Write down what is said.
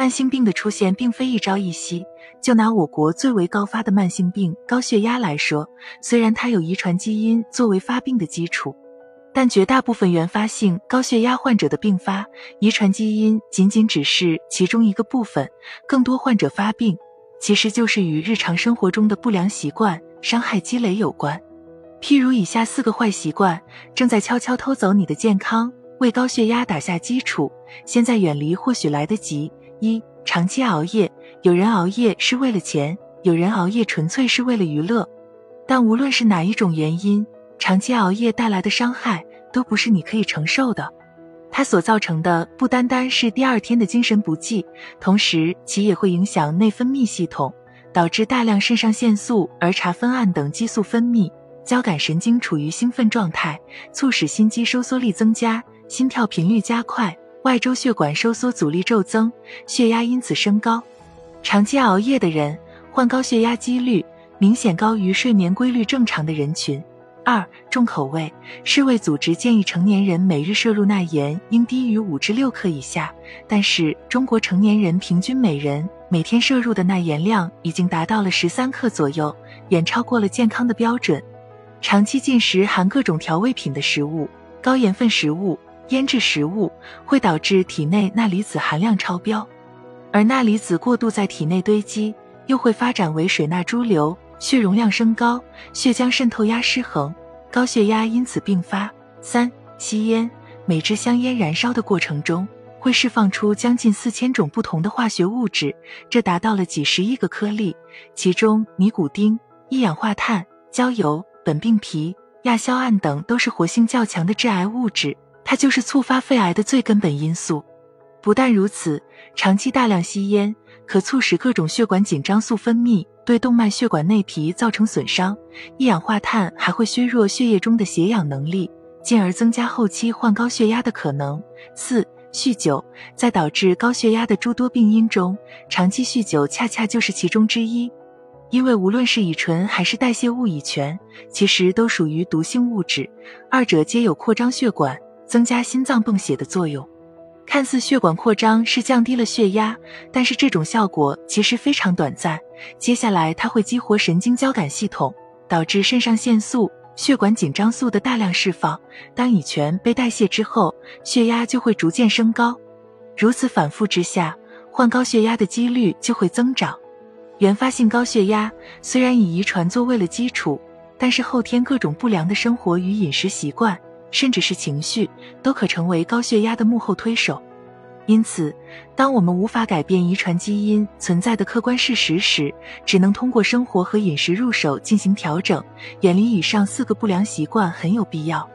慢性病的出现并非一朝一夕。就拿我国最为高发的慢性病高血压来说，虽然它有遗传基因作为发病的基础，但绝大部分原发性高血压患者的并发遗传基因仅仅只是其中一个部分，更多患者发病其实就是与日常生活中的不良习惯伤害积累有关。譬如以下四个坏习惯正在悄悄偷走你的健康，为高血压打下基础，现在远离或许来得及。一、长期熬夜。有人熬夜是为了钱，有人熬夜纯粹是为了娱乐。但无论是哪一种原因，长期熬夜带来的伤害都不是你可以承受的。它所造成的不单单是第二天的精神不济，同时其也会影响内分泌系统，导致大量肾上腺素、儿茶酚胺等激素分泌，交感神经处于兴奋状态，促使心肌收缩力增加，心跳频率加快，外周血管收缩阻力骤增，血压因此升高。长期熬夜的人患高血压几率明显高于睡眠规律正常的人群。二、重口味。世卫组织建议成年人每日摄入钠盐应低于五至六克以下，但是中国成年人平均每人每天摄入的钠盐量已经达到了十三克左右，远超过了健康的标准。长期进食含各种调味品的食物、高盐分食物、腌制食物，会导致体内钠离子含量超标。而钠离子过度在体内堆积，又会发展为水钠潴留，血容量升高，血浆渗透压失衡，高血压因此并发。三、吸烟，每支香烟燃烧的过程中会释放出将近四千种不同的化学物质，这达到了几十亿个颗粒，其中尼古丁、一氧化碳、焦油、苯并芘、亚硝胺等都是活性较强的致癌物质，它就是促发肺癌的最根本因素。不但如此，长期大量吸烟可促使各种血管紧张素分泌，对动脉血管内皮造成损伤。一氧化碳还会削弱血液中的血氧能力，进而增加后期患高血压的可能。四、酗酒，在导致高血压的诸多病因中，长期酗酒恰恰就是其中之一。因为无论是乙醇还是代谢物乙醛，其实都属于毒性物质，二者皆有扩张血管、增加心脏泵血的作用。看似血管扩张是降低了血压，但是这种效果其实非常短暂。接下来它会激活神经交感系统，导致肾上腺素、血管紧张素的大量释放。当乙醛被代谢之后，血压就会逐渐升高。如此反复之下，患高血压的几率就会增长。原发性高血压虽然以遗传作为了基础，但是后天各种不良的生活与饮食习惯。甚至是情绪，都可成为高血压的幕后推手。因此，当我们无法改变遗传基因存在的客观事实时，只能通过生活和饮食入手进行调整，远离以上四个不良习惯很有必要。